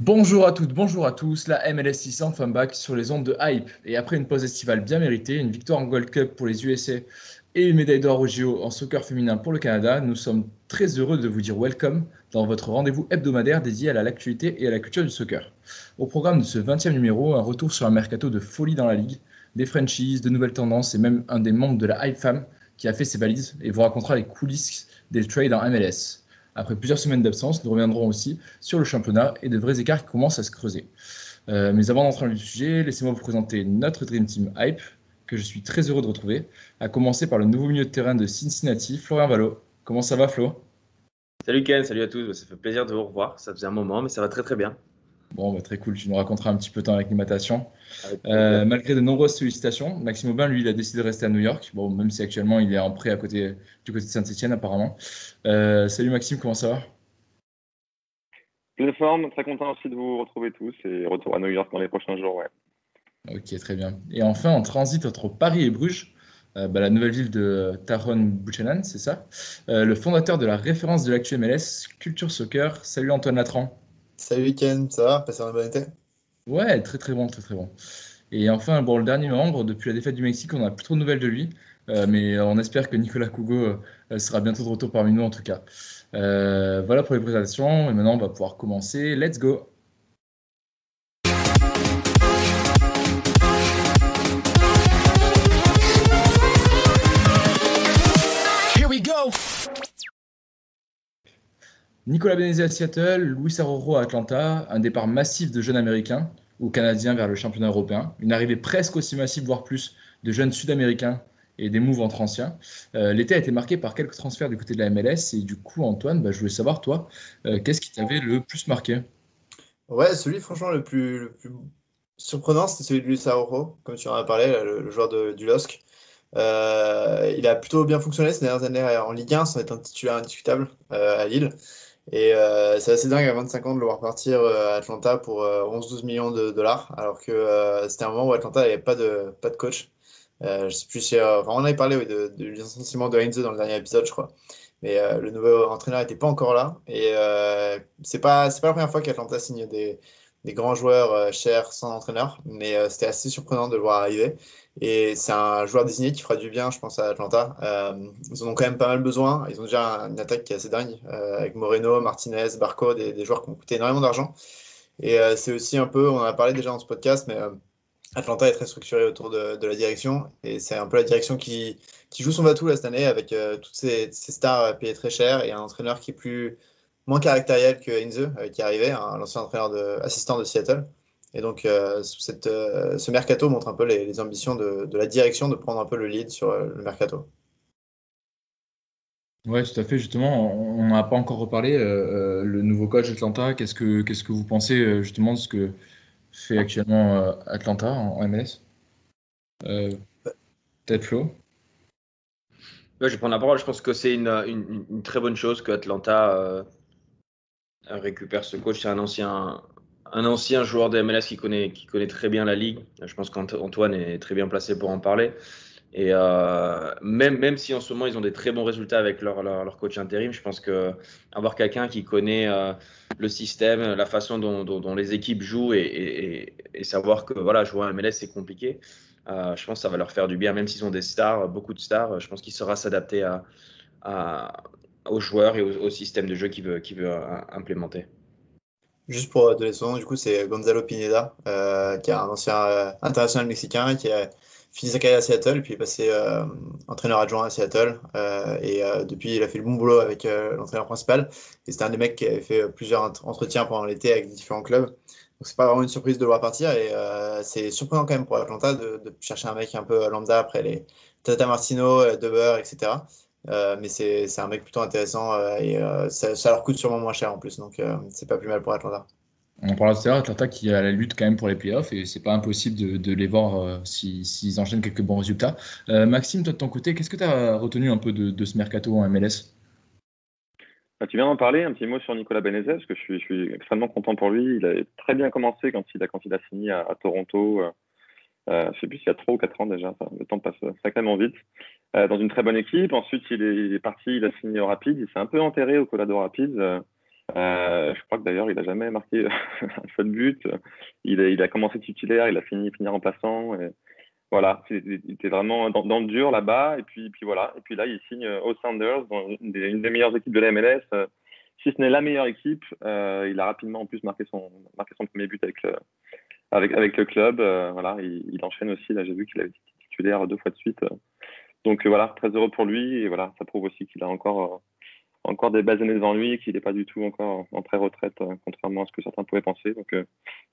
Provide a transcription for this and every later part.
Bonjour à toutes, bonjour à tous, la MLS 600 femme back sur les ondes de hype. Et après une pause estivale bien méritée, une victoire en Gold Cup pour les USA et une médaille d'or au JO en soccer féminin pour le Canada, nous sommes très heureux de vous dire welcome dans votre rendez-vous hebdomadaire dédié à l'actualité et à la culture du soccer. Au programme de ce 20e numéro, un retour sur un mercato de folie dans la ligue, des franchises, de nouvelles tendances et même un des membres de la hype femme qui a fait ses valises et vous racontera les coulisses des trades en MLS. Après plusieurs semaines d'absence, nous reviendrons aussi sur le championnat et de vrais écarts qui commencent à se creuser. Euh, mais avant d'entrer dans le sujet, laissez-moi vous présenter notre Dream Team Hype, que je suis très heureux de retrouver, à commencer par le nouveau milieu de terrain de Cincinnati, Florian Valo. Comment ça va, Flo? Salut Ken, salut à tous. Ça fait plaisir de vous revoir. Ça faisait un moment, mais ça va très très bien. Bon, bah, très cool. Tu nous raconteras un petit peu ton acclimatation. Euh, malgré de nombreuses sollicitations, Maxime Aubin, lui, il a décidé de rester à New York. Bon, même si actuellement il est en prêt à côté, du côté de Saint-Etienne, apparemment. Euh, salut Maxime, comment ça va? Pleine forme, très content aussi de vous retrouver tous et retour à New York dans les prochains jours. Ouais. Ok, très bien. Et enfin, en transit entre Paris et Bruges, euh, bah, la nouvelle ville de Taron Buchanan, c'est ça? Le fondateur de la référence de l'actu MLS, Culture Soccer. Salut Antoine Latran. Salut Ken, ça va? Passez un bon été? Ouais, très très bon, très très bon. Et enfin, bon, le dernier membre, depuis la défaite du Mexique, on n'a plus trop de nouvelles de lui. Euh, mais on espère que Nicolas Cougo euh, sera bientôt de retour parmi nous en tout cas. Euh, voilà pour les présentations. Et maintenant, on va pouvoir commencer. Let's go! Nicolas Benezi à Seattle, Luis Arrojo à Atlanta, un départ massif de jeunes américains ou canadiens vers le championnat européen, une arrivée presque aussi massive, voire plus, de jeunes sud-américains et des moves entre anciens. Euh, L'été a été marqué par quelques transferts du côté de la MLS et du coup, Antoine, bah, je voulais savoir, toi, euh, qu'est-ce qui t'avait le plus marqué? Ouais, celui franchement le plus, le plus surprenant, c'était celui de Luis Araujo, comme tu en as parlé, le, joueur de, du LOSC. Euh, il a plutôt bien fonctionné ces dernières années en Ligue 1, sans être un titulaire indiscutable à Lille. Et euh, c'est assez dingue à 25 ans de le voir partir euh, à Atlanta pour euh, 11-12 millions de dollars, alors que euh, c'était un moment où Atlanta n'avait pas de, pas de coach. Euh, je sais plus si, euh, enfin, on avait parlé de, de licenciement de Heinze dans le dernier épisode, je crois. Mais euh, le nouveau entraîneur n'était pas encore là. Et euh, c'est pas, pas la première fois qu'Atlanta signe des, des grands joueurs euh, chers sans entraîneur. Mais euh, c'était assez surprenant de le voir arriver. Et c'est un joueur désigné qui fera du bien, je pense, à Atlanta. Euh, ils en ont quand même pas mal besoin. Ils ont déjà une attaque qui est assez dingue, euh, avec Moreno, Martinez, Barco, des, des joueurs qui ont coûté énormément d'argent. Et euh, c'est aussi un peu, on en a parlé déjà dans ce podcast, mais Atlanta est très structuré autour de, la direction. Et c'est un peu la direction qui, joue son batou cette année, avec toutes ces, stars payées très cher et un entraîneur qui est plus moins caractériel que Heinze, qui est arrivé, hein, l'ancien entraîneur assistant de Seattle. Et donc, euh, cette, euh, ce mercato montre un peu les, les ambitions de, de, la direction de prendre un peu le lead sur euh, le mercato. Ouais, tout à fait. Justement, on n'en a pas encore reparlé. Euh, le nouveau coach d'Atlanta, qu'est-ce que, qu'est-ce que vous pensez justement de ce que fait actuellement euh, Atlanta en, MLS euh, Peut-être Flo? Ouais, je vais prendre la parole. Je pense que c'est une, une, une, très bonne chose que Atlanta euh, récupère ce coach. C'est un ancien, un ancien joueur de MLS qui connaît, très bien la ligue. Je pense qu'Antoine est très bien placé pour en parler. Et euh, même, si en ce moment ils ont des très bons résultats avec leur, coach intérim, je pense que avoir quelqu'un qui connaît euh, le système, la façon dont, les équipes jouent et, savoir que voilà, jouer à MLS c'est compliqué, euh, je pense que ça va leur faire du bien, même s'ils ont des stars, beaucoup de stars. Je pense qu'il saura s'adapter aux joueurs et au, système de jeu qu'il veut, implémenter. Juste pour donner son nom, du coup, c'est Gonzalo Pineda, euh, qui est un ancien euh, international mexicain qui a fini sa carrière à Seattle, puis est passé entraîneur adjoint à Seattle. et depuis, il a fait le bon boulot avec l'entraîneur principal. Et c'était un des mecs qui avait fait plusieurs entretiens pendant l'été avec différents clubs. Donc c'est pas vraiment une surprise de le voir partir et c'est surprenant quand même pour Atlanta de, de, chercher un mec un peu lambda après les Tata Martino, Deber, etc. Euh, mais c'est un mec plutôt intéressant euh, et euh, ça, ça, leur coûte sûrement moins cher en plus, donc c'est pas plus mal pour Atlanta. On parle tout à l'heure, Atlanta qui a la lutte quand même pour les playoffs et c'est pas impossible de, de les voir s'ils si, enchaînent quelques bons résultats. Maxime, toi de ton côté, qu'est-ce que tu as retenu un peu de, de ce mercato en MLS bah, tu viens d'en parler, un petit mot sur Nicolas Benezet, parce que je suis, je suis, extrêmement content pour lui. Il a très bien commencé quand il a, quand il a signé à, à Toronto. Euh, je sais plus s'il y a 3 ou 4 ans déjà, le temps passe sacrément vite. Euh, dans une très bonne équipe. Ensuite, il est, il est, parti, il a signé au Rapide. Il s'est un peu enterré au Colorado Rapide. Euh, je crois que d'ailleurs, il n'a jamais marqué un seul but. Il a, il a commencé titulaire, il a fini, fini remplaçant. Et voilà, il était vraiment dans, dans le dur là-bas. Et puis, puis voilà. Et puis là, il signe aux Sounders, une des, une des meilleures équipes de la MLS. si ce n'est la meilleure équipe, euh, il a rapidement en plus marqué son, marqué son premier but avec le, avec, le club. Euh, voilà, il, enchaîne aussi. Là, j'ai vu qu'il avait été titulaire deux fois de suite. Donc euh, voilà, très heureux pour lui. Et voilà, ça prouve aussi qu'il a encore, euh, encore des belles années devant lui et qu'il n'est pas du tout encore en pré-retraite, contrairement à ce que certains pouvaient penser. Donc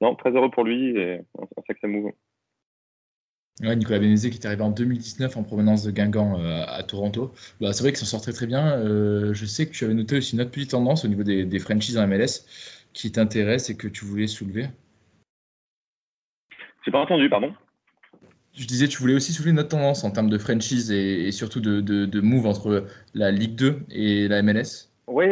non, très heureux pour lui et un, sacré move. Ouais, Nicolas Benezé qui est arrivé en 2019 en provenance de Guingamp euh, à Toronto. Bah, c'est vrai qu'il s'en sort très très bien. Euh, je sais que tu avais noté aussi une autre petite tendance au niveau des, des franchises en MLS qui t'intéresse et que tu voulais soulever. J'ai pas entendu, pardon. Je disais, tu voulais aussi soulever notre tendance en termes de franchise et, et surtout de, de, de, move entre la Ligue 2 et la MLS. Oui,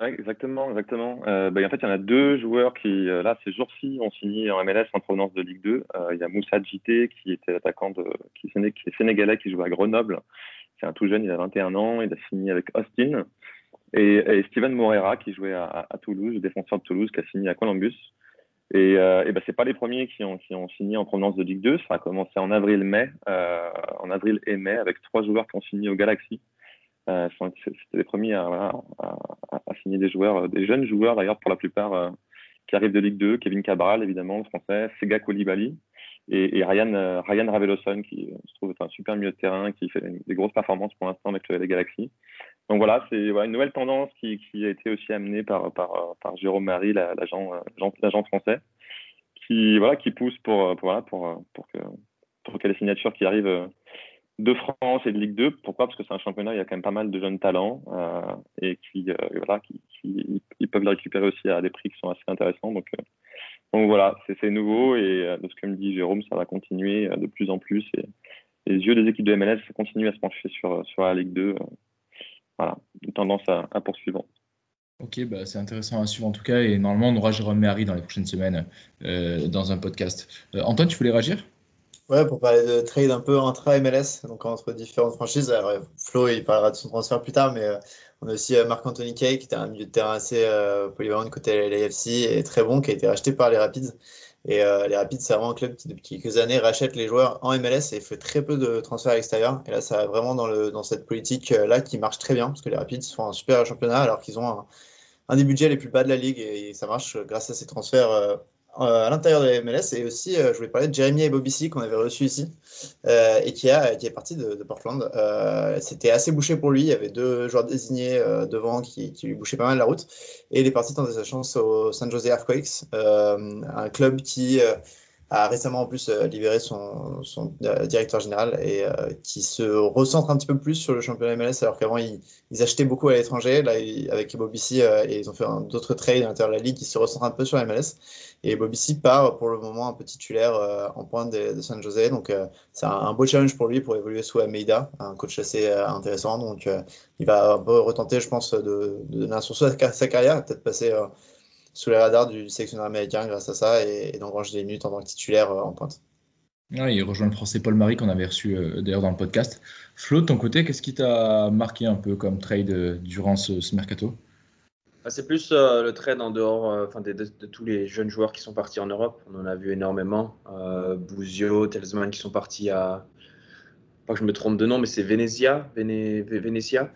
exactement, exactement. Euh, bah, en fait, il y en a deux joueurs qui, euh, là, ces jours-ci, ont signé en MLS en provenance de Ligue 2. Euh, il y a Moussa Djité, qui était attaquant de, qui, qui est sénégalais, qui joue à Grenoble. C'est un tout jeune, il a 21 ans, il a signé avec Austin. Et, et Steven Morera, qui jouait à, à Toulouse, défenseur de Toulouse, qui a signé à Columbus. Et, euh, et ben c'est pas les premiers qui ont, qui ont signé en provenance de Ligue 2. Ça a commencé en avril-mai, euh, en avril et mai, avec trois joueurs qui ont signé au Galaxy. Euh, C'était les premiers à, voilà, à, à, signer des joueurs, des jeunes joueurs d'ailleurs pour la plupart euh, qui arrivent de Ligue 2. Kevin Cabral, évidemment, le français, Sega Koulibaly et, et Ryan, euh, Ryan Raveloson, qui se trouve être un super milieu de terrain, qui fait des grosses performances pour l'instant avec les Galaxies. Donc voilà, c'est une nouvelle tendance qui, a été aussi amenée par, Jérôme Marie, l'agent l'agent français, qui, pousse pour, voilà, pour, pour, que, pour que les signatures qui arrivent de France et de Ligue 2. Pourquoi? Parce que c'est un championnat, il y a quand même pas mal de jeunes talents euh, et qui, euh, voilà, qui, ils peuvent les récupérer aussi à des prix qui sont assez intéressants. Donc, euh, voilà, c'est nouveau et euh, de ce que me dit Jérôme, ça va continuer de plus en plus. Et, les yeux des équipes de MLS continuent à se pencher sur la Ligue 2 voilà, une tendance à, à poursuivre. Ok, bah c'est intéressant à suivre en tout cas. Et normalement, on aura Jérôme Méry dans les prochaines semaines euh, dans un podcast. Euh, Antoine, tu voulais réagir? Ouais, pour parler de trade un peu entre MLS, donc entre différentes franchises. Alors, Flo, il parlera de son transfert plus tard, mais euh, on a aussi euh, Marc-Anthony Kay, qui était un milieu de terrain assez euh, polyvalent de côté LAFC et très bon, qui a été racheté par les Rapids. Et euh, les Rapids, c'est vraiment un club qui, depuis quelques années, rachète les joueurs en MLS et fait très peu de transferts à l'extérieur. Et là, ça va vraiment dans, cette politique-là qui marche très bien, parce que les Rapids font un super championnat alors qu'ils ont un, des budgets les plus bas de la ligue et, ça marche grâce à ces transferts euh, à l'intérieur de la MLS. Et aussi, euh, je voulais parler de Jeremy Ebobissi qu'on avait reçu ici euh, et qui, a, qui est parti de, Portland. Euh, C'était assez bouché pour lui. Il y avait deux joueurs désignés devant qui, qui, lui bouchaient pas mal la route. Et il est parti tenter sa chance au San Jose Earthquakes, un club qui a récemment en plus euh, libéré son, son euh, directeur général et euh, qui se recentre un petit peu plus sur le championnat MLS alors qu'avant ils, ils, achetaient beaucoup à l'étranger. Là, ils, avec Bobby et ils ont fait d'autres trades à l'intérieur de la ligue qui se recentrent un peu sur MLS. Et Bobby part pour le moment un peu titulaire en pointe de, San Jose. Donc c'est un, un, beau challenge pour lui pour évoluer sous Almeida, un coach assez intéressant. Donc il va un peu retenter, je pense, de, de donner un sursaut à sa carrière, peut-être passer sous les radars du sélectionneur américain grâce à ça et, et d'engranger des minutes en tant que titulaire euh, en pointe. Ouais, il rejoint le français Paul Marie qu'on avait reçu euh, d'ailleurs dans le podcast. Flo, de ton côté, qu'est-ce qui t'a marqué un peu comme trade euh, durant ce, ce mercato? Ah, C'est plus euh, le trade en dehors enfin, de, de, de, tous les jeunes joueurs qui sont partis en Europe. On en a vu énormément. Euh, Bouzio, Telsman qui sont partis à. Pas que je me trompe de nom, mais c'est Venezia. Véné, Venezia.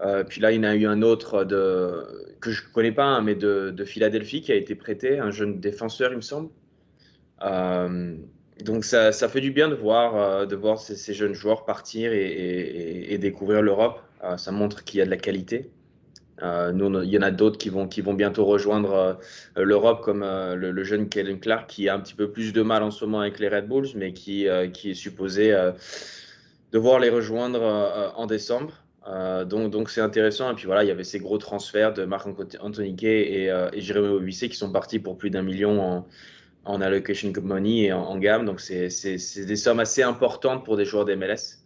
Euh, puis là, il y en a eu un autre que je ne connais pas, hein, mais de, de, Philadelphie qui a été prêté, un jeune défenseur, il me semble. Euh, donc ça, fait du bien de voir, voir ces, jeunes joueurs partir et, découvrir l'Europe. ça montre qu'il y a de la qualité. Euh, nous, il y en a d'autres qui vont, bientôt rejoindre euh, l'Europe, comme euh, le, jeune Kellen Clark, qui a un petit peu plus de mal en ce moment avec les Red Bulls, mais qui est supposé devoir les rejoindre en décembre. Donc, donc c'est intéressant. Et puis voilà, il y avait ces gros transferts de Marc Anthony Gay et, et Jérémy Obissé qui sont partis pour plus d'un million en, en allocation money et en, gamme. Donc c'est des sommes assez importantes pour des joueurs d'MLS.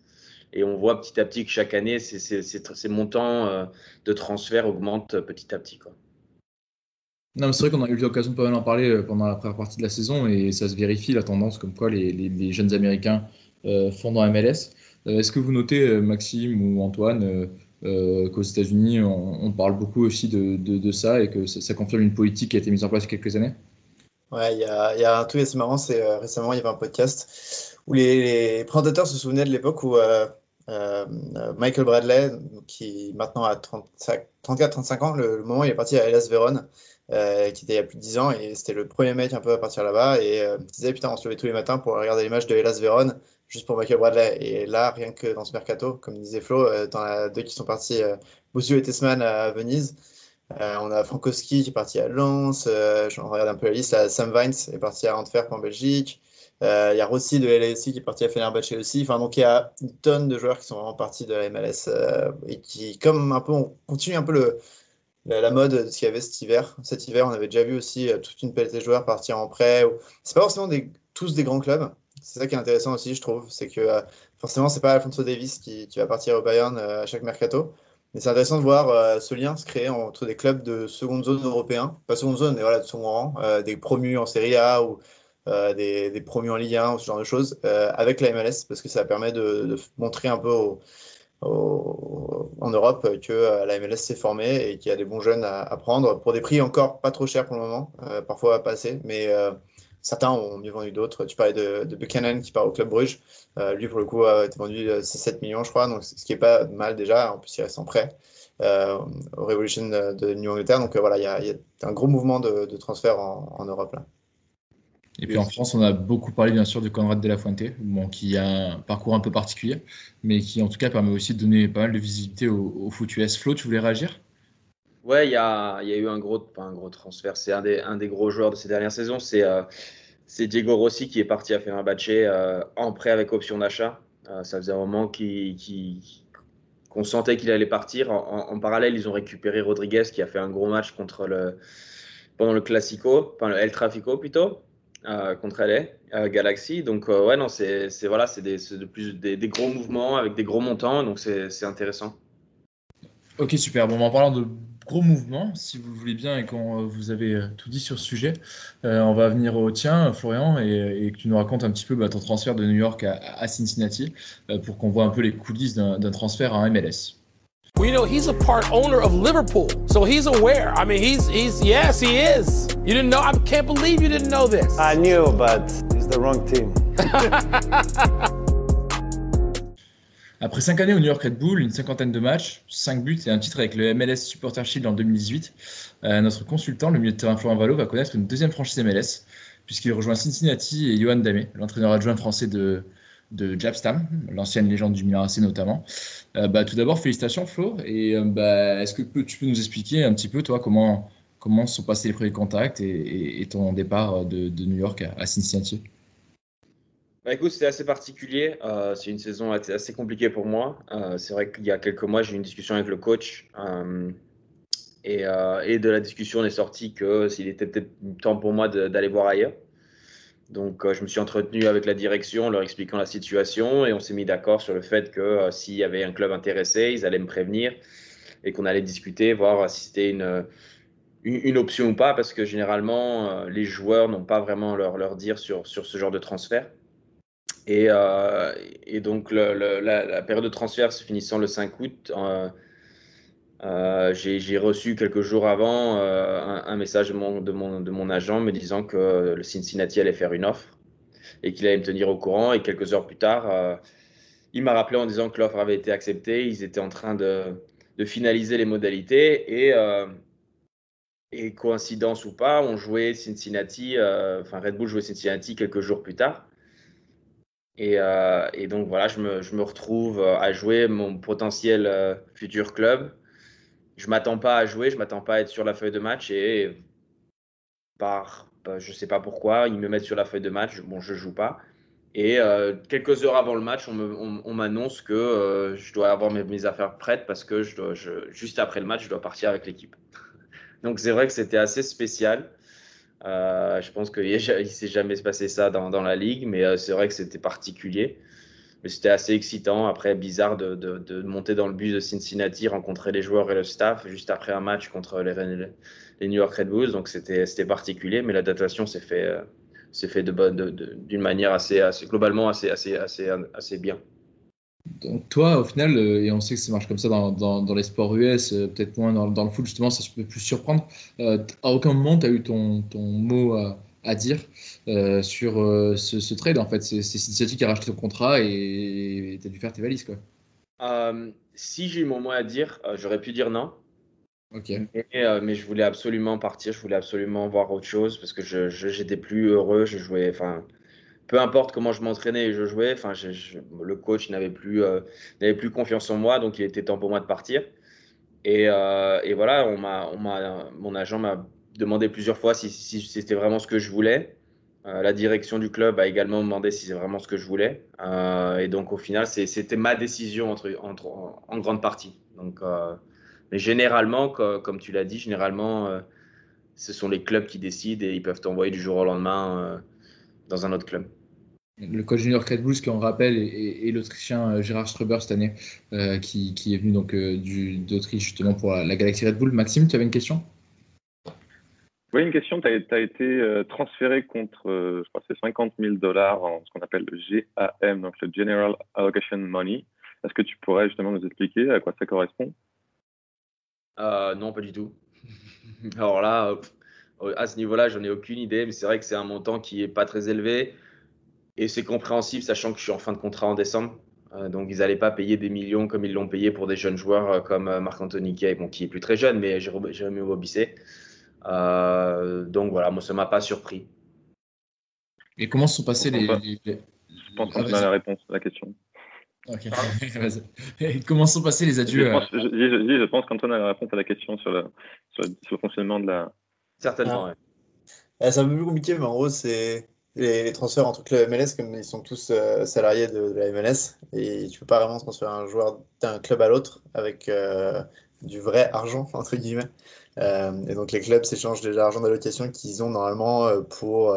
Et on voit petit à petit que chaque année, ces montants euh, de transfert augmentent petit à petit. Quoi. Non, c'est vrai qu'on a eu l'occasion de pas mal en parler euh, pendant la première partie de la saison et ça se vérifie la tendance comme quoi les, jeunes Américains euh, font dans MLS. Est-ce que vous notez, Maxime ou Antoine, qu'aux États-Unis, on, parle beaucoup aussi de, ça et que ça, confirme une politique qui a été mise en place il y a quelques années? Ouais, il y a, un truc assez marrant, c'est récemment, il y avait un podcast où les, les présentateurs se souvenaient de l'époque où euh, Michael Bradley, qui maintenant a 34-35 ans, le, moment où il est parti à Vérone, euh, qui était il y a plus de 10 ans, et c'était le premier mec un peu à partir là-bas, et euh, il disait putain, on se levait tous les matins pour regarder les de Hellas Vérone, juste pour Michael Bradley. Et là, rien que dans ce mercato, comme disait Flo, t'en as deux qui sont partis, euh, et Tessman à Venise. on a Frankowski qui est parti à Lens, je regarde un peu la liste, Sam Vines est parti à Antwerp en Belgique, euh, il y a Rossi de LAFC qui est parti à Fenerbahce aussi. Enfin, donc il y a une tonne de joueurs qui sont partis de la MLS euh, et qui, comme un peu, on continue un peu le, la, mode de ce qu'il y avait cet hiver. Cet hiver, on avait déjà vu aussi euh, toute une palette de joueurs partir en prêt. C'est pas forcément tous des grands clubs. C'est ça qui est intéressant aussi, je trouve. C'est que forcément, c'est pas Alfonso Davis qui, va partir au Bayern à chaque mercato. Mais c'est intéressant de voir ce lien se créer entre des clubs de seconde zone européen, pas seconde zone, mais voilà, de second rang, des promus en Serie A ou euh, des, promus en Ligue 1, ce genre de choses, euh, avec la MLS, parce que ça permet de, montrer un peu en Europe que euh, la MLS s'est formée et qu'il y a des bons jeunes à, prendre pour des prix encore pas trop chers pour le moment, parfois pas assez, mais certains ont mieux vendu d'autres. Tu parlais de, Buchanan qui part au Club Bruges. lui, pour le coup, a été vendu 6-7 millions, je crois, ce qui est pas mal déjà. En plus, il reste en prêt au Revolution de New Angleterre. Donc voilà, il y, a, un gros mouvement de, transfert en, Europe. Et puis en France, on a beaucoup parlé bien sûr de Conrad de la Fuente, bon, qui a un parcours un peu particulier, mais qui en tout cas permet aussi de donner pas mal de visibilité au, au foot. Flo, tu voulais réagir? Ouais, il y a, y a, eu un gros, pas un gros transfert, c'est un des, un des gros joueurs de ces dernières saisons, c'est euh, Diego Rossi qui est parti à faire un euh, en prêt avec option d'achat. Euh, ça faisait un moment qu'on sentait qu'il allait partir. En, parallèle, ils ont récupéré Rodriguez qui a fait un gros match contre le, pendant le Classico, enfin le El Trafico plutôt. Euh, contre LA, Galaxy. Donc, ouais, non, c'est voilà, c'est des, de plus, des, des, gros mouvements avec des gros montants, donc c'est intéressant. Ok, super. Bon, en parlant de gros mouvements, si vous voulez bien et quand vous avez tout dit sur ce sujet, on va venir au tien, Florian, et, et, que tu nous racontes un petit peu bah, ton transfert de New York à, à Cincinnati pour qu'on voit un peu les coulisses d'un transfert à MLS. Well, you know, he's a part owner of Liverpool, so he's aware. I mean, he's he's yes, he is. You didn't know? I can't believe you didn't know this. I knew, but it's the wrong team. Après 5 années au New York Red Bull, une cinquantaine de matchs, 5 buts et un titre avec le MLS Supporter Shield en 2018, euh, notre consultant, le milieu de terrain Florent Valo, va connaître une deuxième franchise MLS, puisqu'il rejoint Cincinnati et Johan Damé, l'entraîneur adjoint français de, de Jabstam, l'ancienne légende du Milan AC notamment. Euh, bah, tout d'abord, félicitations Flo. Et euh, bah, est-ce que tu peux nous expliquer un petit peu, toi, comment, comment sont passés les premiers contacts et, ton départ de, New York à, Cincinnati? Bah, écoute, c'était assez particulier. Euh, c'est une saison assez compliquée pour moi. c'est vrai qu'il y a quelques mois, j'ai eu une discussion avec le coach. Et, et, de la discussion, on est sorti que s'il était peut-être temps pour moi d'aller voir ailleurs. Donc, euh, je me suis entretenu avec la direction, leur expliquant la situation, et on s'est mis d'accord sur le fait que euh, s'il y avait un club intéressé, ils allaient me prévenir et qu'on allait discuter, voir si c'était une, une, option ou pas, parce que généralement, euh, les joueurs n'ont pas vraiment leur, leur dire sur, sur ce genre de transfert. Et, et donc, la, période de transfert se finissant le 5 août, euh, j'ai reçu quelques jours avant euh, un, message de mon, agent me disant que le Cincinnati allait faire une offre et qu'il allait me tenir au courant. Et quelques heures plus tard, euh, il m'a rappelé en disant que l'offre avait été acceptée. Ils étaient en train de, finaliser les modalités et, coïncidence ou pas, on jouait Cincinnati, Red Bull jouait Cincinnati quelques jours plus tard. Et, et donc voilà, je me, retrouve à jouer mon potentiel futur club. Je m'attends pas à jouer, je m'attends pas à être sur la feuille de match et par, bah, je sais pas pourquoi, ils me mettent sur la feuille de match. Bon, je joue pas. Et euh, quelques heures avant le match, on m'annonce que euh, je dois avoir mes, affaires prêtes parce que juste après le match, je dois partir avec l'équipe. Donc c'est vrai que c'était assez spécial. Euh, je pense qu'il ne s'est jamais passé ça dans, la ligue, mais c'est vrai que c'était particulier. Mais c'était assez excitant. Après, bizarre de, monter dans le bus de Cincinnati, rencontrer les joueurs et le staff juste après un match contre les, New York Red Bulls. Donc c'était particulier, mais la datation s'est fait c'est fait d'une manière assez, assez, globalement assez, assez, assez, assez bien. Donc toi, au final, euh, et on sait que ça marche comme ça dans, dans, les sports US, euh, peut-être moins dans, dans, le foot, justement, ça peut plus surprendre. Euh, à aucun moment, tu as eu ton, ton mot à, à dire sur ce, trade. En fait, c'est Cincinnati qui a racheté ton contrat et tu as dû faire tes valises. Quoi. si j'ai eu mon mot à dire, j'aurais pu dire non. Ok. Euh, mais je voulais absolument partir, je voulais absolument voir autre chose parce que je, j'étais plus heureux, je jouais, enfin, peu importe comment je m'entraînais et je jouais, enfin, le coach n'avait plus, euh, n'avait plus confiance en moi, donc il était temps pour moi de partir. Et, euh, voilà, on m'a, on m'a, mon agent m'a demandé plusieurs fois si, c'était vraiment ce que je voulais. la direction du club a également demandé si c'est vraiment ce que je voulais. et donc au final, c'était ma décision en, grande partie. Donc mais généralement, comme tu l'as dit, généralement, euh, ce sont les clubs qui décident et ils peuvent t'envoyer du jour au lendemain euh, dans un autre club. Le coach junior Red Bulls, qui on rappelle, est, l'Autrichien euh, Gérard Struber cette année, qui, est venu donc d'Autriche justement pour la, Galaxy Red Bull. Maxime, tu avais une question? Oui, une question. Tu as, été transféré contre, je crois, c'est 50 000 dollars en ce qu'on appelle le GAM, donc le General Allocation Money. Est-ce que tu pourrais justement nous expliquer à quoi ça correspond? Euh, non, pas du tout. Alors là, euh, à ce niveau-là, j'en ai aucune idée, mais c'est vrai que c'est un montant qui est pas très élevé et c'est compréhensible, sachant que je suis en fin de contrat en décembre. Euh, donc ils n'allaient pas payer des millions comme ils l'ont payé pour des jeunes joueurs comme Marc-Anthony Kay, bon, qui est plus très jeune, mais Jérémy Bobissé. donc voilà, moi ça m'a pas surpris. Et comment se sont passés les, Je pense qu'on a la réponse à la question. Ok, Comment sont passés les adieux Je pense, je, je, pense qu'Antoine a la réponse à la question sur le, sur, le fonctionnement de la. Certainement, ah. Eh, c'est un peu plus compliqué, mais en gros, c'est les, transferts entre clubs MLS, comme ils sont tous euh, salariés de, la MLS, et tu peux pas vraiment transférer un joueur d'un club à l'autre avec euh, du vrai argent, entre guillemets. Euh, et donc les clubs s'échangent de l'argent d'allocation qu'ils ont normalement pour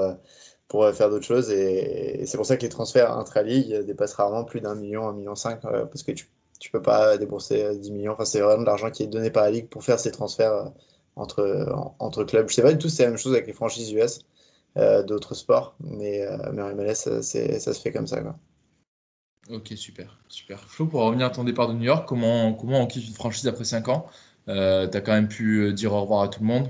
pour faire d'autres choses. Et, c'est pour ça que les transferts intra-ligue dépassent rarement plus d'un million, un million cinq, parce que tu ne peux pas débourser 10 millions. Enfin, c'est vraiment de l'argent qui est donné par la ligue pour faire ces transferts entre, entre clubs. Je sais pas du tout c'est la même chose avec les franchises US d'autres sports, mais, mais en MLS, ça se fait comme ça. Quoi. Ok, super. super. Flo, pour revenir à ton départ de New York, comment, comment on quitte une franchise après 5 ans? Tu as quand même pu dire au revoir à tout le monde?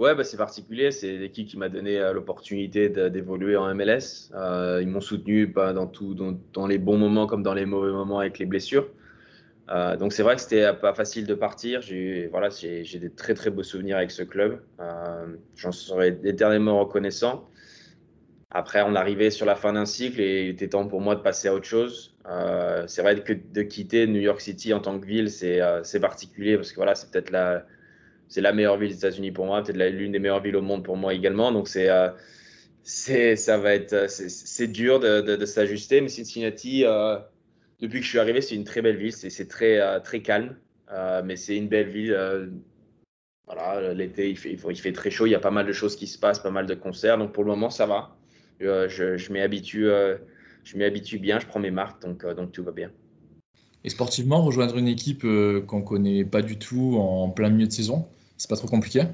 Ouais, bah, c'est particulier. C'est l'équipe qui m'a donné euh, l'opportunité d'évoluer en MLS. Euh, ils m'ont soutenu bah, dans, tout, dans, les bons moments comme dans les mauvais moments avec les blessures. Euh, donc c'est vrai que c'était pas facile de partir. J'ai voilà, des très très beaux souvenirs avec ce club. J'en serai éternellement reconnaissant. Après, on arrivait sur la fin d'un cycle et il était temps pour moi de passer à autre chose. c'est vrai que de quitter New York City en tant que ville, c'est particulier parce que voilà, c'est peut-être la meilleure ville des États-Unis pour moi, peut-être l'une des meilleures villes au monde pour moi également. Donc c'est euh, ça va être euh, c'est dur de, de, s'ajuster. Mais Cincinnati, euh, depuis que je suis arrivé, c'est une très belle ville. C'est très très calme, mais c'est une belle ville. voilà, l'été il fait, très chaud. Il y a pas mal de choses qui se passent, pas mal de concerts. Donc pour le moment ça va. je, je m'y habitue, bien. Je prends mes marques, donc donc tout va bien. Et sportivement, rejoindre une équipe qu'on connaît pas du tout en plein milieu de saison, c'est pas trop compliqué?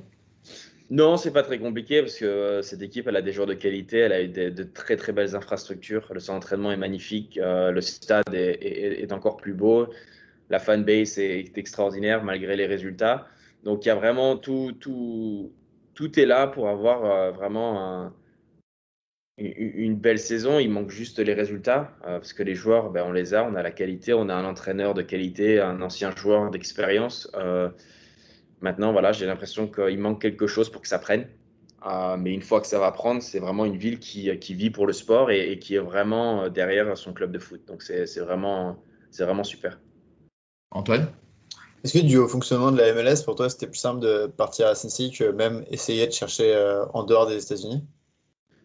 Non, c'est pas très compliqué parce que euh, cette équipe, elle a des joueurs de qualité, elle a eu de très très belles infrastructures. Le centre d'entraînement est magnifique, euh, le stade est, encore plus beau, la fanbase est extraordinaire malgré les résultats. Donc il y a vraiment tout, tout, tout est là pour avoir euh, vraiment une belle saison. Il manque juste les résultats parce que les joueurs, ben, on les a, on a la qualité, on a un entraîneur de qualité, un ancien joueur d'expérience. Maintenant, voilà, j'ai l'impression qu'il manque quelque chose pour que ça prenne. Euh, mais une fois que ça va prendre, c'est vraiment une ville qui, qui, vit pour le sport et, et, qui est vraiment derrière son club de foot. Donc c'est vraiment, vraiment super. Antoine? Est-ce que du haut fonctionnement de la MLS, pour toi, c'était plus simple de partir à Cincy que même essayer de chercher euh, en dehors des États-Unis?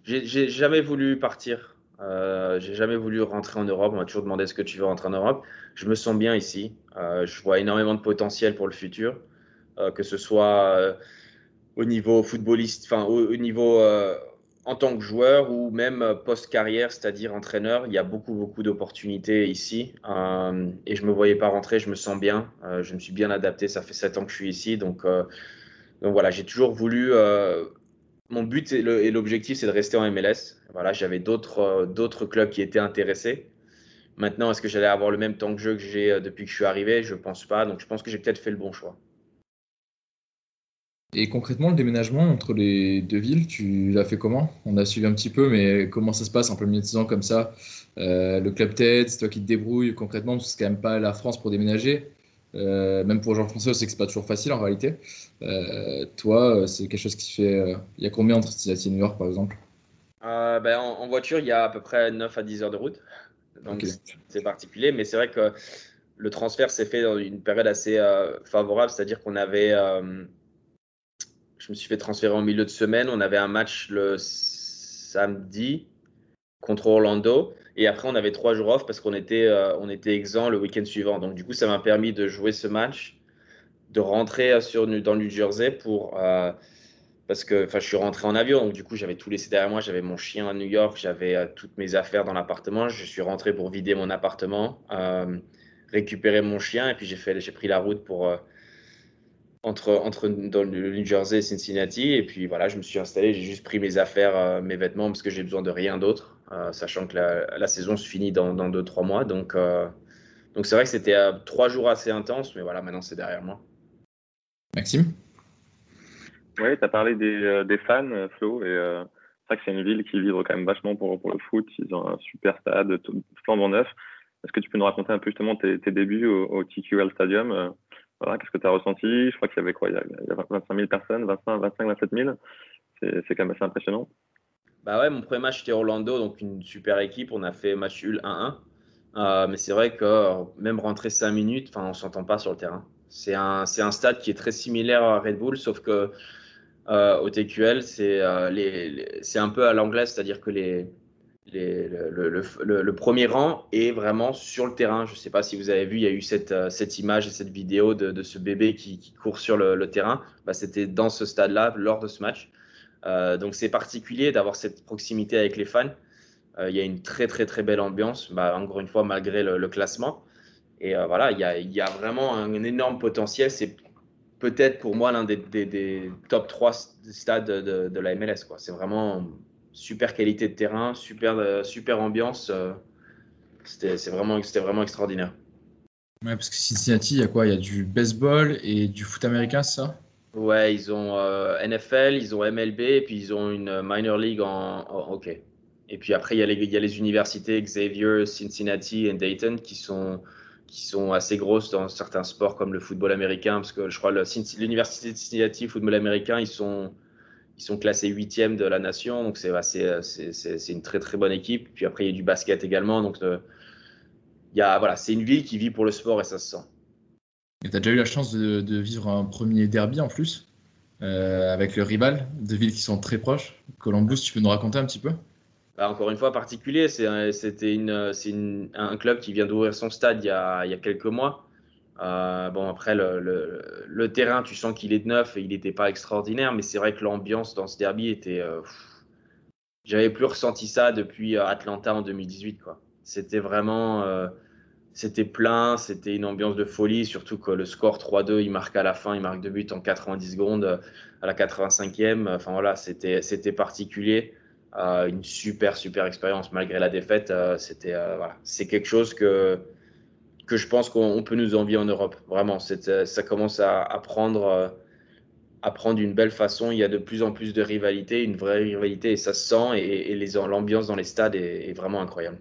J'ai jamais voulu partir. Euh, j'ai jamais voulu rentrer en Europe. On m'a toujours demandé est-ce que tu veux rentrer en Europe? Je me sens bien ici. Euh, je vois énormément de potentiel pour le futur, euh, que ce soit euh, au niveau footballiste, enfin au, au, niveau en tant que joueur ou même post-carrière, c'est-à-dire entraîneur. Il y a beaucoup, beaucoup d'opportunités ici. Euh, et je ne me voyais pas rentrer, je me sens bien. Euh, je me suis bien adapté, ça fait sept ans que je suis ici. Donc, euh, donc voilà, j'ai toujours voulu. mon but et l'objectif, c'est de rester en MLS. Voilà, j'avais d'autres d'autres clubs qui étaient intéressés. Maintenant, est-ce que j'allais avoir le même temps de jeu que j'ai depuis que je suis arrivé? Je ne pense pas. Donc je pense que j'ai peut-être fait le bon choix. Et concrètement, le déménagement entre les deux villes, tu l'as fait comment? On a suivi un petit peu, mais comment ça se passe en plein comme ça? Euh, Le club tête, c'est toi qui te débrouilles concrètement, parce que c'est quand même pas la France pour déménager. Euh, même pour français, c'est que c'est pas toujours facile en réalité. Euh, toi, c'est quelque chose qui se fait. Il y a combien entre Cincinnati et New York par exemple? Ben, en, en, voiture, il y a à peu près 9 à 10 heures de route. Donc okay. c'est particulier, mais c'est vrai que le transfert s'est fait dans une période assez favorable, c'est-à-dire qu'on avait je me suis fait transférer en milieu de semaine. On avait un match le samedi contre Orlando. Et après, on avait trois jours off parce qu'on était, euh, était exempt le week-end suivant. Donc, du coup, ça m'a permis de jouer ce match, de rentrer sur, dans le New Jersey pour. Euh, parce que je suis rentré en avion. Donc, du coup, j'avais tout laissé derrière moi. J'avais mon chien à New York. J'avais euh, toutes mes affaires dans l'appartement. Je suis rentré pour vider mon appartement, euh, récupérer mon chien. Et puis, j'ai pris la route pour entre, entre dans le New Jersey et Cincinnati. Et puis voilà, je me suis installé, j'ai juste pris mes affaires, euh, mes vêtements, parce que j'ai besoin de rien d'autre, euh, sachant que la, la, saison se finit dans, dans deux, trois mois. Donc euh, donc c'est vrai que c'était euh, trois jours assez intenses, mais voilà, maintenant c'est derrière moi. Maxime? Oui, tu as parlé des, des, fans, Flo, et c'est vrai que c'est une ville qui vit quand même vachement pour, pour le foot. Ils ont un super stade, tout, flambant neuf. Est-ce que tu peux nous raconter un peu justement tes, tes débuts au, au TQL Stadium voilà, qu'est-ce que tu as ressenti? Je crois qu'il y avait quoi? Il y, a, il y a 25 000 personnes, 25, 25 27 000. C'est quand même assez impressionnant. Bah ouais, mon premier match c'était Orlando, donc une super équipe. On a fait match nul 1-1. Euh, mais c'est vrai que même rentrer 5 minutes, on ne s'entend pas sur le terrain. C'est un, un, stade qui est très similaire à Red Bull, sauf que euh, au TQL, c'est euh, un peu à l'anglaise, c'est-à-dire que les, le, premier rang est vraiment sur le terrain. Je ne sais pas si vous avez vu, il y a eu cette, euh, image et cette vidéo de, ce bébé qui, court sur le, terrain. Bah, C'était dans ce stade-là, lors de ce match. Euh, donc c'est particulier d'avoir cette proximité avec les fans. Euh, il y a une très très très belle ambiance, bah, encore une fois, malgré le, classement. Et voilà, il y, a, vraiment un, énorme potentiel. C'est peut-être pour moi l'un des, top 3 stades de, de la MLS. C'est vraiment super qualité de terrain, super, euh, super ambiance. Euh, c'était vraiment, vraiment extraordinaire. Ouais, parce que Cincinnati, il y a quoi? Il y a du baseball et du foot américain, ça? Ouais, ils ont euh, NFL, ils ont MLB et puis ils ont une minor league en, en hockey. Et puis après, il y, a les, il y a les universités Xavier, Cincinnati et Dayton qui sont, qui sont assez grosses dans certains sports comme le football américain. Parce que je crois l'université de Cincinnati, football américain, ils sont, ils sont classés huitième de la nation, donc c'est c'est une très très bonne équipe. Puis après, il y a du basket également, donc euh, il y a, voilà, c'est une ville qui vit pour le sport et ça se sent. Et tu as déjà eu la chance de, de, vivre un premier derby en plus, euh, avec le rival, deux villes qui sont très proches. Columbus, tu peux nous raconter un petit peu? Bah, Encore une fois, particulier, c'était une, une, un club qui vient d'ouvrir son stade il y, a, il y a quelques mois. Euh, bon, après, le, terrain, tu sens qu'il est neuf et il n'était pas extraordinaire, mais c'est vrai que l'ambiance dans ce derby était. Euh, J'avais plus ressenti ça depuis euh, Atlanta en 2018. C'était vraiment. C'était plein, c'était une ambiance de folie, surtout que le score 3-2, il marque à la fin, il marque deux buts en 90 secondes à la 85e. Enfin voilà, c'était particulier. Une super, super expérience malgré la défaite. c'était voilà. C'est quelque chose que que je pense qu'on peut nous envier en Europe. Vraiment, euh, ça commence à, prendre, euh, à prendre une belle façon. Il y a de plus en plus de rivalité, une vraie rivalité, et ça se sent, et, et l'ambiance dans les stades est, vraiment incroyable.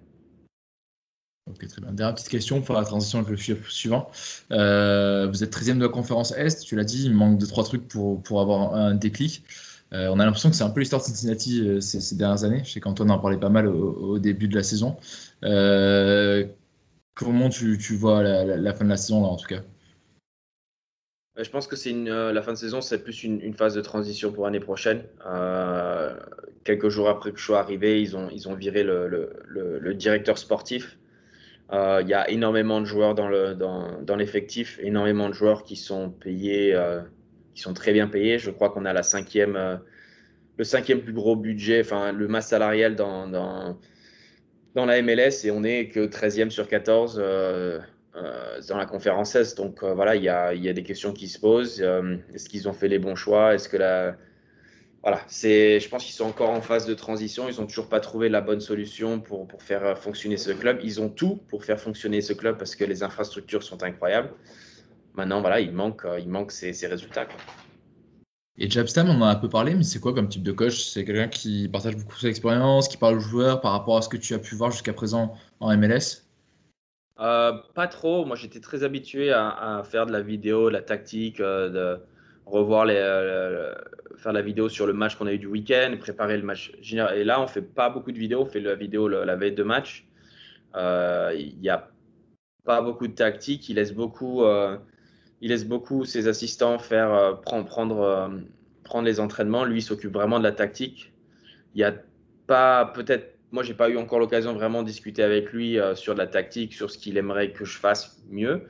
Ok, très bien. Dernière petite question pour la transition avec le suivant. Euh, vous êtes 13e de la conférence Est, tu l'as dit, il manque de trois trucs pour, pour avoir un déclic. on a l'impression que c'est un peu l'histoire de Cincinnati ces, dernières années. Je sais qu'Antoine en parlait pas mal au, début de la saison. Comment tu, vois la, fin de la saison, là, en tout cas je pense que c'est la fin de saison, c'est plus une, phase de transition pour l'année prochaine. quelques jours après que je sois arrivé, ils ont, ils ont viré le, le directeur sportif. Euh, il y a énormément de joueurs dans, le, dans, dans l'effectif, énormément de joueurs qui sont payés, euh, qui sont très bien payés. Je crois qu'on a la cinquième, euh, le cinquième plus gros budget, enfin le masse salarial dans, dans, dans, la MLS et on est que 13e sur 14 dans la conférence Est. Donc voilà, il y a, y a, des questions qui se posent. est-ce qu'ils ont fait les bons choix? Est-ce que la voilà, je pense qu'ils sont encore en phase de transition. Ils n'ont toujours pas trouvé la bonne solution pour, pour, faire fonctionner ce club. Ils ont tout pour faire fonctionner ce club parce que les infrastructures sont incroyables. Maintenant, voilà, il manque, il manque ces, ces résultats. Et Jabstam, on en a un peu parlé, mais c'est quoi comme type de coach? C'est quelqu'un qui partage beaucoup son expérience, qui parle aux joueurs par rapport à ce que tu as pu voir jusqu'à présent en MLS euh, Pas trop. Moi, j'étais très habitué à, faire de la vidéo, de la tactique, euh, de revoir les, euh, faire la vidéo sur le match qu'on a eu du week-end, préparer le match. Et là, on fait pas beaucoup de vidéos, on fait la vidéo la veille de match. Il n'y a pas beaucoup de tactique, il laisse beaucoup, il laisse beaucoup ses assistants faire prendre, prendre, prendre les entraînements. Lui, s'occupe vraiment de la tactique. Il y a pas peut-être moi, j'ai pas eu encore l'occasion de vraiment discuter avec lui sur de la tactique, sur ce qu'il aimerait que je fasse mieux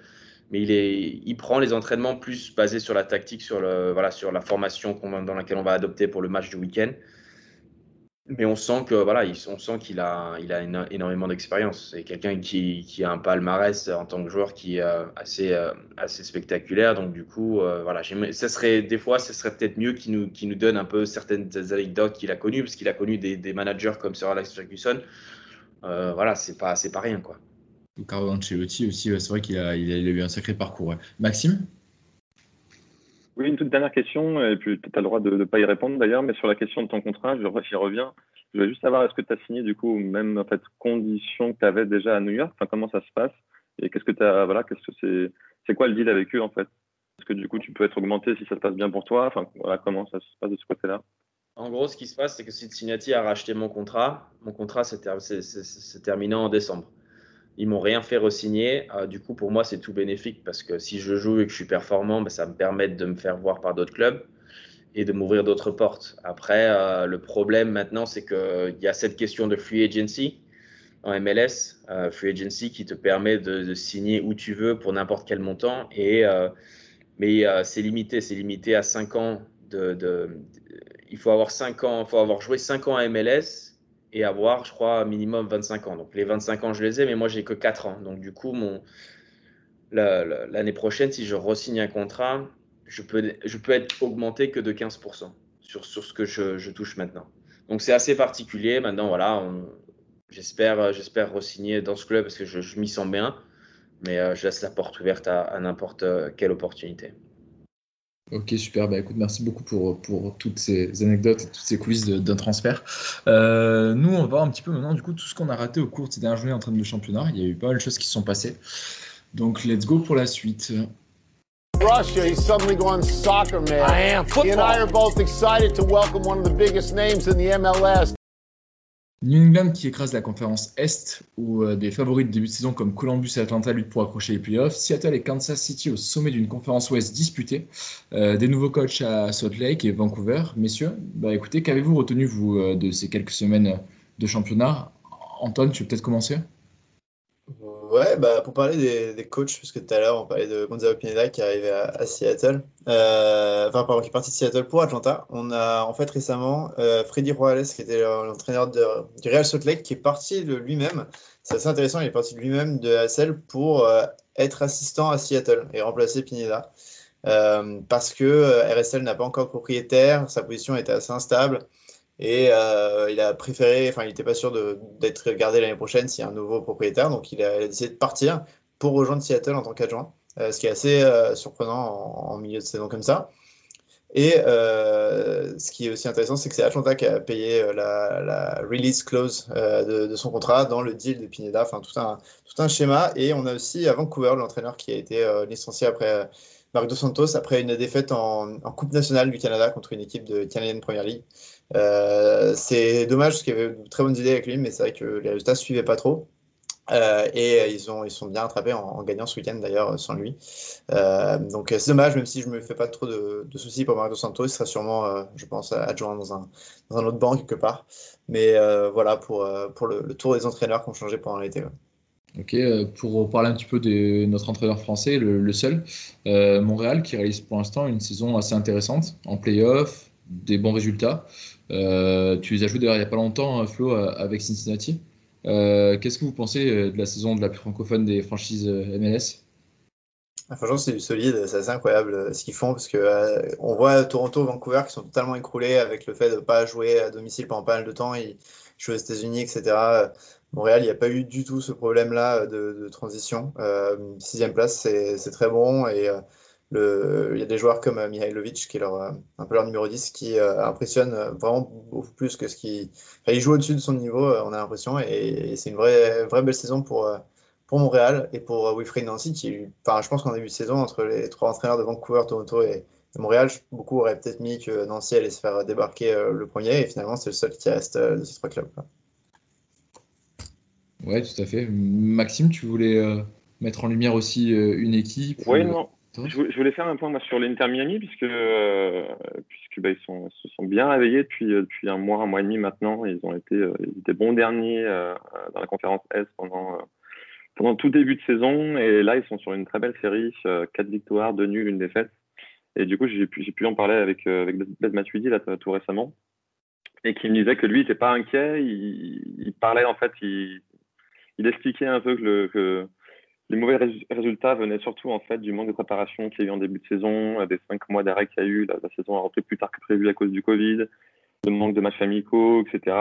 mais il, est, il prend les entraînements plus basés sur la tactique, sur, le, voilà, sur la formation dans laquelle on va adopter pour le match du week-end. Mais on sent que voilà, on sent qu'il a, il a énormément d'expérience. C'est quelqu'un qui, qui, a un palmarès en tant que joueur qui est euh, assez, euh, assez spectaculaire. Donc du coup, euh, voilà, ça serait des fois, ce serait peut-être mieux qu'il nous, qu'il nous donne un peu certaines anecdotes qu'il a connues, parce qu'il a connu des, des, managers comme Sir Alex Ferguson. voilà, c'est pas, c'est pas rien quoi. Carlo Ancelotti aussi, c'est vrai qu'il a, a, eu un sacré parcours. Maxime? Oui, une toute dernière question, et puis tu as le droit de ne pas y répondre d'ailleurs, mais sur la question de ton contrat, j'y reviens. Je voulais juste savoir, est-ce que tu as signé du coup, même en fait, conditions que tu avais déjà à New York? Enfin, Comment ça se passe? Et qu'est-ce que tu voilà, qu'est-ce que c'est, c'est quoi le deal avec eux en fait? Est-ce que du coup, tu peux être augmenté si ça se passe bien pour toi? Enfin, voilà, comment ça se passe de ce côté-là? En gros, ce qui se passe, c'est que Cincinnati a racheté mon contrat. Mon contrat s'est terminé en décembre. Ils m'ont rien fait re-signer. Euh, du coup, pour moi, c'est tout bénéfique parce que si je joue et que je suis performant, ben, ça me permet de me faire voir par d'autres clubs et de m'ouvrir d'autres portes. Après, euh, le problème maintenant, c'est qu'il y a cette question de free agency en MLS, euh, free agency qui te permet de, signer où tu veux pour n'importe quel montant. Et, mais c'est limité, c'est limité à 5 ans. De, il faut avoir 5 ans, il faut avoir joué 5 ans à MLS et avoir, je crois, minimum 25 ans. Donc les 25 ans, je les ai, mais moi, j'ai que 4 ans. Donc du coup, l'année prochaine, si je re-signe un contrat, je peux, peux être augmenté que de 15% sur, ce que je, touche maintenant. Donc c'est assez particulier. Maintenant, voilà, j'espère, j'espère re-signer dans ce club parce que je, m'y sens bien. Mais euh, je laisse la porte ouverte à, à n'importe quelle opportunité. Ok, super. Bah, écoute, merci beaucoup pour, pour toutes ces anecdotes et toutes ces coulisses d'un transfert. Euh, nous, on va voir un petit peu maintenant du coup tout ce qu'on a raté au cours de ces dernières journées en train de championnat. Il y a eu pas mal de choses qui se sont passées. Donc, let's go pour la suite. Russia, he's suddenly gone soccer man. I am. Football. He and I are both excited to welcome one of the biggest names in the MLS. New England qui écrase la conférence Est, où euh, des favoris de début de saison comme Columbus et Atlanta luttent pour accrocher les playoffs. Seattle et Kansas City au sommet d'une conférence Ouest disputée. Euh, des nouveaux coachs à Salt Lake et Vancouver. Messieurs, bah écoutez, qu'avez-vous retenu vous euh, de ces quelques semaines de championnat? Antoine, tu veux peut-être commencer? Ouais, bah, pour parler des, des coachs, puisque tout à l'heure on parlait de Gonzalo Pineda qui est arrivé à, Seattle, euh, enfin pardon, qui est parti de Seattle pour Atlanta. On a en fait récemment euh, Freddy Roales qui était l'entraîneur du Real Salt Lake qui est parti de lui-même. C'est assez intéressant, il est parti de lui-même de ASL pour euh, être assistant à Seattle et remplacer Pineda. Parce que RSL n'a pas encore propriétaire, sa position était assez instable. Et euh, il a préféré, enfin, il n'était pas sûr d'être gardé l'année prochaine s'il y a un nouveau propriétaire. Donc, il a, décidé de partir pour rejoindre Seattle en tant qu'adjoint, euh, ce qui est assez euh, surprenant en, milieu de saison comme ça. Et ce qui est aussi intéressant, c'est que c'est Atlanta qui a payé la, release clause de, son contrat dans le deal de Pineda, enfin tout un, tout un schéma. Et on a aussi à Vancouver l'entraîneur qui a été licencié après Marc Dos Santos après une défaite en, Coupe nationale du Canada contre une équipe de canadienne Première League. C'est dommage parce qu'il y avait de très bonnes idées avec lui, mais c'est vrai que les résultats ne suivaient pas trop. Euh, et euh, ils, ont, ils sont bien rattrapés en, gagnant ce week-end d'ailleurs sans lui. Euh, donc c'est dommage, même si je ne me fais pas trop de, soucis pour Marco Santos, il sera sûrement, je pense, adjoint dans un, dans un autre banc quelque part. Mais voilà pour, pour le, tour des entraîneurs qui ont changé pendant l'été. Ok, pour parler un petit peu de notre entraîneur français, le, seul, Montréal, qui réalise pour l'instant une saison assez intéressante en playoff, des bons résultats. tu les as joués d'ailleurs il n'y a pas longtemps, Flo, avec Cincinnati. Euh, qu'est-ce que vous pensez euh, de la saison de la plus francophone des franchises euh, MLS ah, Franchement, c'est du solide, c'est incroyable ce qu'ils font parce que on voit Toronto, Vancouver qui sont totalement écroulés avec le fait de ne pas jouer à domicile pendant pas mal de temps. Ils jouent aux États-Unis, etc. Montréal, il n'y a pas eu du tout ce problème-là de, transition. sixième place, c'est très bon et il y a des joueurs comme euh, Mihailovic, qui est leur, euh, un peu leur numéro 10, qui euh, impressionne vraiment beaucoup plus que ce qui. Enfin, il joue au-dessus de son niveau, on a l'impression, et, c'est une vraie, vraie belle saison pour, pour Montréal et pour Wilfried Nancy, qui, enfin, je pense qu'en début de saison, entre les trois entraîneurs de Vancouver, Toronto et, Montréal, beaucoup auraient peut-être mis que Nancy allait se faire débarquer le premier, et finalement, c'est le seul qui reste de ces trois clubs. Oui, tout à fait. Maxime, tu voulais mettre en lumière aussi une équipe Oui, non. Je voulais faire un point sur l'Inter Miami puisque, euh, puisque bah, ils, sont, se sont bien réveillés depuis, euh, depuis un mois, un mois et demi maintenant. Ils ont été, euh, ils étaient bons derniers dans la conférence S pendant, pendant tout début de saison et là ils sont sur une très belle série, quatre victoires, deux nuls, une défaite. Et du coup j'ai pu, pu en parler avec, avec Beth Matuidi là, tout récemment et qui me disait que lui il n'était pas inquiet. Il, parlait en fait, il, expliquait un peu que les mauvais résultats venaient surtout en fait du manque de préparation qu'il y a eu en début de saison, des cinq mois d'arrêt qu'il y a eu. La, saison a repris plus tard que prévu à cause du Covid, le manque de matchs amicaux, etc.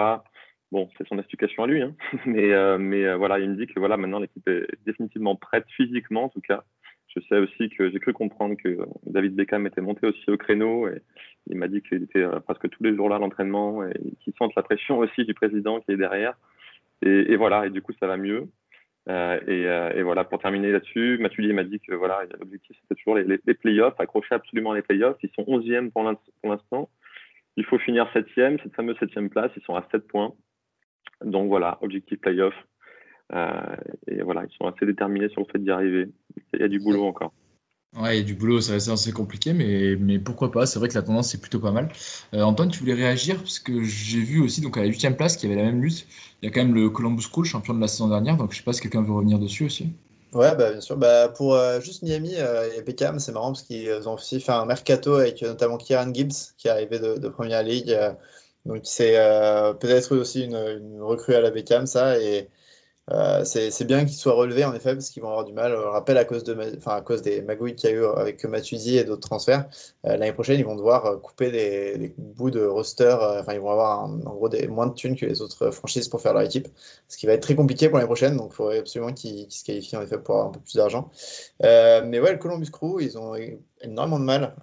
Bon, c'est son explication à lui, hein. mais, euh, euh, voilà, il me dit que voilà, maintenant l'équipe est définitivement prête physiquement en tout cas. Je sais aussi que j'ai cru comprendre que David Beckham était monté aussi au créneau et il m'a dit qu'il était euh, presque tous les jours là à l'entraînement et qu'il sent la pression aussi du président qui est derrière. Et, voilà, et du coup ça va mieux. Euh, euh, et, voilà, pour terminer là-dessus, Mathieu m'a dit que voilà, l'objectif c'était toujours les, playoffs, accrocher absolument les playoffs. Ils sont 11e pour l'instant. Il faut finir 7e, cette fameuse 7e place, ils sont à 7 points. Donc voilà, objectif playoff. Euh, et voilà, ils sont assez déterminés sur le fait d'y arriver. Il y a du boulot encore. Ouais, du boulot, ça reste assez compliqué, mais, mais pourquoi pas, c'est vrai que la tendance est plutôt pas mal. Euh, Antoine, tu voulais réagir, parce que j'ai vu aussi donc à la 8 place qu'il y avait la même lutte. Il y a quand même le Columbus Crew, champion de la saison dernière, donc je sais pas si quelqu'un veut revenir dessus aussi. Ouais, bah, bien sûr. Bah, pour euh, juste Miami euh, et Beckham, c'est marrant parce qu'ils ont aussi fait un mercato avec notamment Kieran Gibbs qui est arrivé de, de Première Ligue. donc c'est peut-être aussi une, une, recrue à la Beckham, ça. Et euh, c'est bien qu'ils soient relevés en effet parce qu'ils vont avoir du mal. Je rappelle à cause, des magouilles qu'il y a eu avec Matuidi et d'autres transferts. Euh, l'année prochaine, ils vont devoir euh, couper des, bouts de roster. Enfin, ils vont avoir en gros moins de thunes que les autres franchises pour faire leur équipe, ce qui va être très compliqué pour l'année prochaine. Donc, il faudrait absolument qu'ils se qualifient en effet pour avoir un peu plus d'argent. mais ouais, le Columbus Crew, ils ont énormément de mal.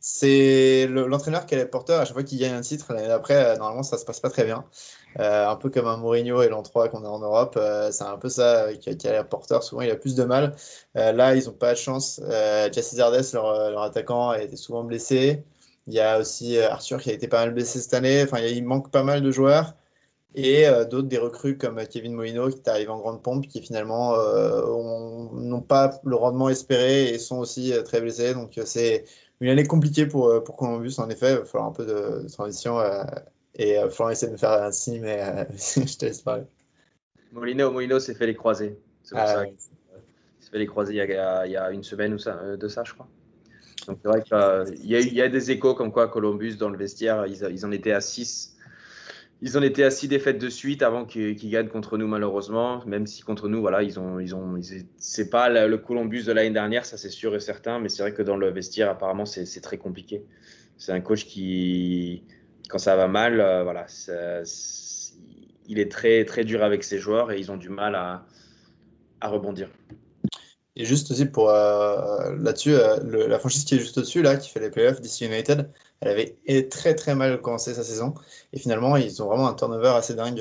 c'est l'entraîneur qui est porteur à chaque fois qu'il gagne un titre. L'année d'après, normalement, ça se passe pas très bien. Euh, un peu comme un Mourinho et l'an 3 qu'on a en Europe. Euh, c'est un peu ça qui, qui a l'air porteur. Souvent, il a plus de mal. Euh, là, ils n'ont pas de chance. Jesse Zardes, leur, attaquant, a été souvent blessé. Il y a aussi Arthur qui a été pas mal blessé cette année. Enfin, il manque pas mal de joueurs. Et d'autres, des recrues comme Kevin Molino qui est arrivé en grande pompe, qui finalement n'ont pas le rendement espéré et sont aussi très blessés. Donc, c'est une année compliquée pour, pour Columbus. En effet, il va falloir un peu de transition et euh, Florent essaie de me faire un signe, mais euh, je te laisse parler. Molino, Molino s'est fait les croiser. C'est pour ah ça s'est fait les croiser il y, a, il y, a, une semaine ou ça, euh, de ça, je crois. Donc c'est vrai qu'il y, y, a des échos comme quoi Columbus, dans le vestiaire, ils, ils en étaient à 6. Ils en étaient à 6 défaites de suite avant qu'ils gagnent contre nous, malheureusement. Même si contre nous, voilà, ils ont, ils ont, c'est pas le Columbus de l'année dernière, ça c'est sûr et certain. Mais c'est vrai que dans le vestiaire, apparemment, c'est très compliqué. C'est un coach qui, quand ça va mal, euh, voilà, il est très, très dur avec ses joueurs et ils ont du mal à, à rebondir. Et juste aussi pour là-dessus, la franchise qui est juste au-dessus, là, qui fait les playoffs, DC United, elle avait très très mal commencé sa saison. Et finalement, ils ont vraiment un turnover assez dingue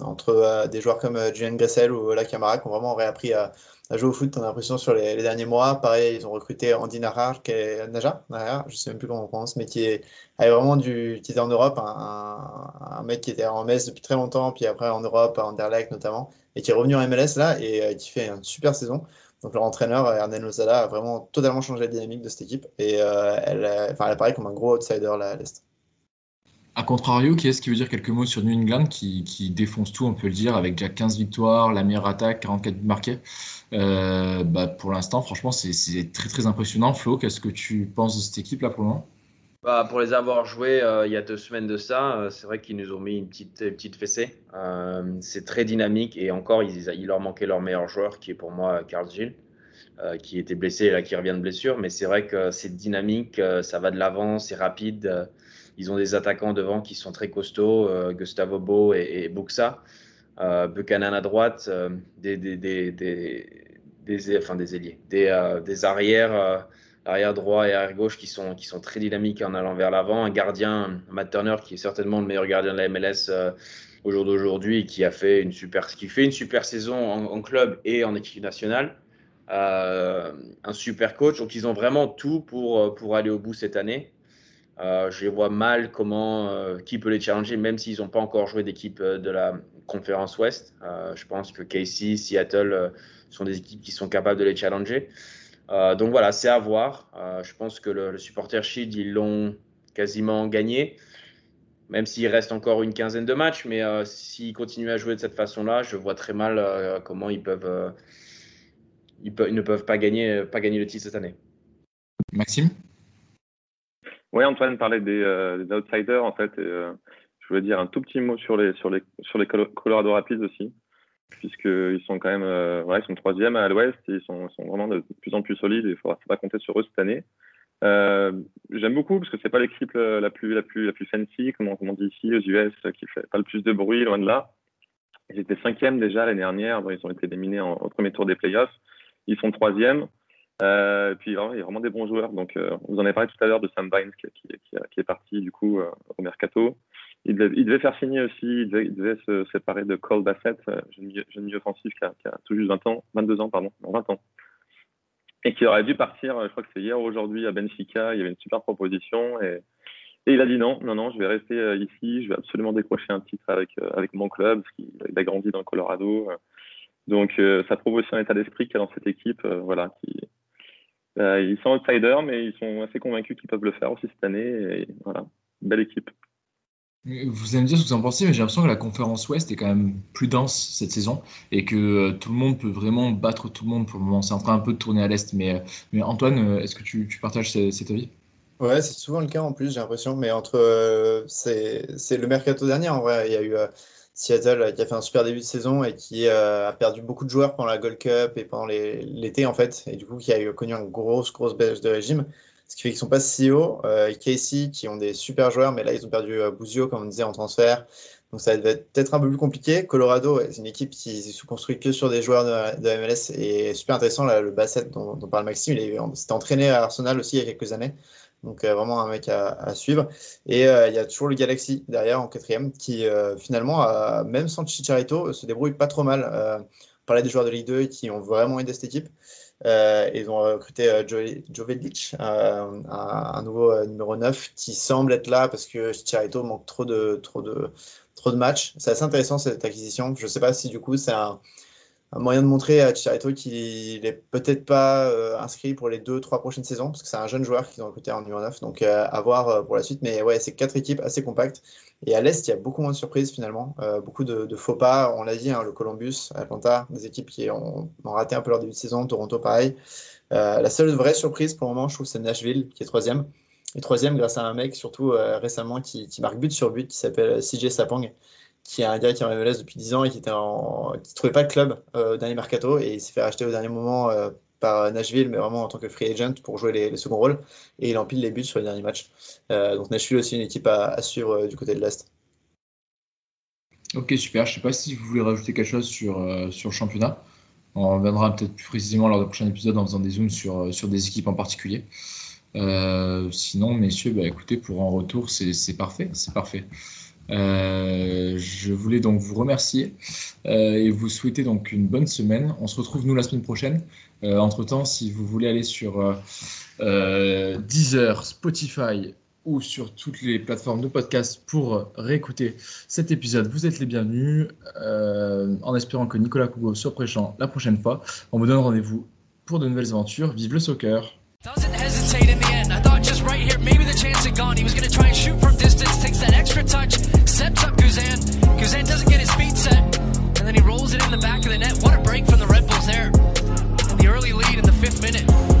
entre des joueurs comme Julian Gressel ou Ola Camara qui ont vraiment réappris à, jouer au foot, on a l'impression, sur les, derniers mois. Pareil, ils ont recruté Andy Najar, qui est Naja, Najar, je sais même plus comment on prononce, mais qui est vraiment du, qui était en Europe, un, mec qui était en MS depuis très longtemps, puis après en Europe, à Anderlecht notamment, et qui est revenu en MLS là et euh, qui fait une super saison. Donc leur entraîneur, Hernan Lozada, a vraiment totalement changé la dynamique de cette équipe et euh, elle, enfin, elle apparaît comme un gros outsider là à l'Est. A contrario, qui est-ce qui veut dire quelques mots sur New England qui, qui, défonce tout, on peut le dire, avec déjà 15 victoires, la meilleure attaque, 44 buts marqués? Euh, bah, Pour l'instant, franchement, c'est très très impressionnant. Flo, qu'est-ce que tu penses de cette équipe là pour le moment? Bah, Pour les avoir joués euh, il y a deux semaines de ça, euh, c'est vrai qu'ils nous ont mis une petite, petite fessée. c'est très dynamique et encore, il, leur manquait leur meilleur joueur qui est pour moi Carl Gilles. qui était blessé et là qui revient de blessure, mais c'est vrai que c'est dynamique, ça va de l'avant, c'est rapide. Ils ont des attaquants devant qui sont très costauds, euh, Gustavo Bo et, et Buxa. Euh, Buchanan à droite, euh, des, des, des, des, enfin des ailiers, des, des arrières, arrière droit et arrière gauche qui sont, qui sont très dynamiques en allant vers l'avant. Un gardien, Matt Turner, qui est certainement le meilleur gardien de la MLS au jour d'aujourd'hui, qui a fait une super, qui fait une super saison en, club et en équipe nationale. un super coach. Donc, ils ont vraiment tout pour, pour aller au bout cette année. Euh, je vois mal comment, euh, qui peut les challenger, même s'ils n'ont pas encore joué d'équipe euh, de la conférence Ouest. je pense que KC, Seattle sont des équipes qui sont capables de les challenger. Donc voilà, c'est à voir. je pense que le, supporter Shield, ils l'ont quasiment gagné, même s'il reste encore une quinzaine de matchs. Mais s'ils continuent à jouer de cette façon-là, je vois très mal comment ils peuvent, ils, ne peuvent pas gagner, pas gagner le titre cette année. Maxime? Oui, Antoine parlait des, euh, des, outsiders, en fait. Et, euh, je voulais dire un tout petit mot sur les, sur les, sur les Colorado Rapids aussi, puisqu'ils sont quand même euh, ils sont troisième à l'ouest ils sont, vraiment de plus en plus solides et il ne faudra pas compter sur eux cette année. Euh, J'aime beaucoup parce que c'est pas l'équipe la plus, la, plus, la plus fancy, comme on, dit ici aux US, qui fait pas le plus de bruit, loin de là. Ils étaient cinquième déjà l'année dernière, ils ont été éliminés en, au premier tour des playoffs. Ils sont troisième. Euh, et puis il y a vraiment des bons joueurs. Donc, euh, vous en avez parlé tout à l'heure de Sam Vines qui, qui, est parti du coup euh, au mercato. Il devait, faire signer aussi, il devait, se séparer de Cole Bassett, jeune milieu, jeune milieu offensif qui a, tout juste 20 ans, 22 ans, pardon, 20 ans. Et qui aurait dû partir, je crois que c'est hier ou aujourd'hui à Benfica. Il y avait une super proposition et, il a dit non, non, non, je vais rester ici, je vais absolument décrocher un titre avec, avec mon club, parce qu'il a grandi dans le Colorado. Donc, ça prouve aussi un état d'esprit qu'il y a dans cette équipe, voilà, qui, euh, ils sont outsiders, mais ils sont assez convaincus qu'ils peuvent le faire aussi cette année. Et voilà, belle équipe. Vous allez me dire ce que vous en pensez, mais j'ai l'impression que la conférence Ouest est quand même plus dense cette saison et que euh, tout le monde peut vraiment battre tout le monde pour le moment. C'est en train un peu de tourner à l'Est. Mais, euh, Antoine, est-ce que tu, partages cet avis? Ouais, c'est souvent le cas en plus, j'ai l'impression. Mais entre. c'est le mercato dernier, en vrai. Il y a eu Seattle euh, qui a fait un super début de saison et qui euh, a perdu beaucoup de joueurs pendant la Gold Cup et pendant l'été en fait, et du coup qui a connu une grosse grosse baisse de régime, ce qui fait qu'ils sont pas si hauts. Euh, Casey qui ont des super joueurs, mais là ils ont perdu euh, Bouzio comme on disait en transfert, donc ça va être peut-être un peu plus compliqué. Colorado, c'est une équipe qui se construit que sur des joueurs de, MLS et super intéressant le Bassett dont, parle Maxime, il s'était entraîné à Arsenal aussi il y a quelques années. Donc euh, vraiment un mec à, suivre. Et euh, il y a toujours le Galaxy derrière en quatrième qui finalement, même sans Chicharito, se débrouille pas trop mal. on parlait des joueurs de Ligue 2 qui ont vraiment aidé cette équipe. Ils ont recruté Jovic, un, nouveau numéro 9 qui semble être là parce que Chicharito manque trop de, trop de matchs. C'est assez intéressant cette acquisition. Je ne sais pas si du coup c'est un, un moyen de montrer à Chicharito qu'il n'est peut-être pas euh, inscrit pour les deux, trois prochaines saisons, parce que c'est un jeune joueur qu'ils ont recruté en numéro 9, donc euh, à voir euh, pour la suite. Mais ouais, c'est quatre équipes assez compactes. Et à l'Est, il y a beaucoup moins de surprises finalement, beaucoup de, faux pas. On l'a dit, hein, le Columbus, Atlanta, des équipes qui ont, raté un peu leur début de saison, Toronto pareil. la seule vraie surprise pour le moment, je trouve, c'est Nashville, qui est troisième. Et troisième grâce à un mec, surtout récemment, qui, qui, marque but sur but, qui s'appelle CJ Sapong qui est un gars qui est en MLS depuis 10 ans et qui qui trouvait pas de club euh, dernier mercato et il s'est fait racheter au dernier moment euh, par Nashville, mais vraiment en tant que free agent pour jouer les, seconds rôles et il empile les buts sur les derniers matchs. Euh, donc Nashville aussi une équipe à, suivre euh, du côté de l'Est. Ok, super. Je sais pas si vous voulez rajouter quelque chose sur, sur le championnat. On reviendra peut-être plus précisément lors du prochain épisode en faisant des zooms sur, sur des équipes en particulier. sinon, messieurs, bah, écoutez, pour un retour, c'est parfait, c'est parfait. Euh, je voulais donc vous remercier euh, et vous souhaiter donc une bonne semaine. On se retrouve nous la semaine prochaine. Euh, entre temps, si vous voulez aller sur Deezer, Spotify ou sur toutes les plateformes de podcast pour réécouter cet épisode, vous êtes les bienvenus. en espérant que Nicolas Cougo soit présent la prochaine fois, on vous donne rendez-vous pour de nouvelles aventures. Vive le soccer! sets up Guzan. Guzan doesn't get his feet set, and then he rolls it in the back of the net. What a break from the Red Bulls there. And the early lead in the fifth minute.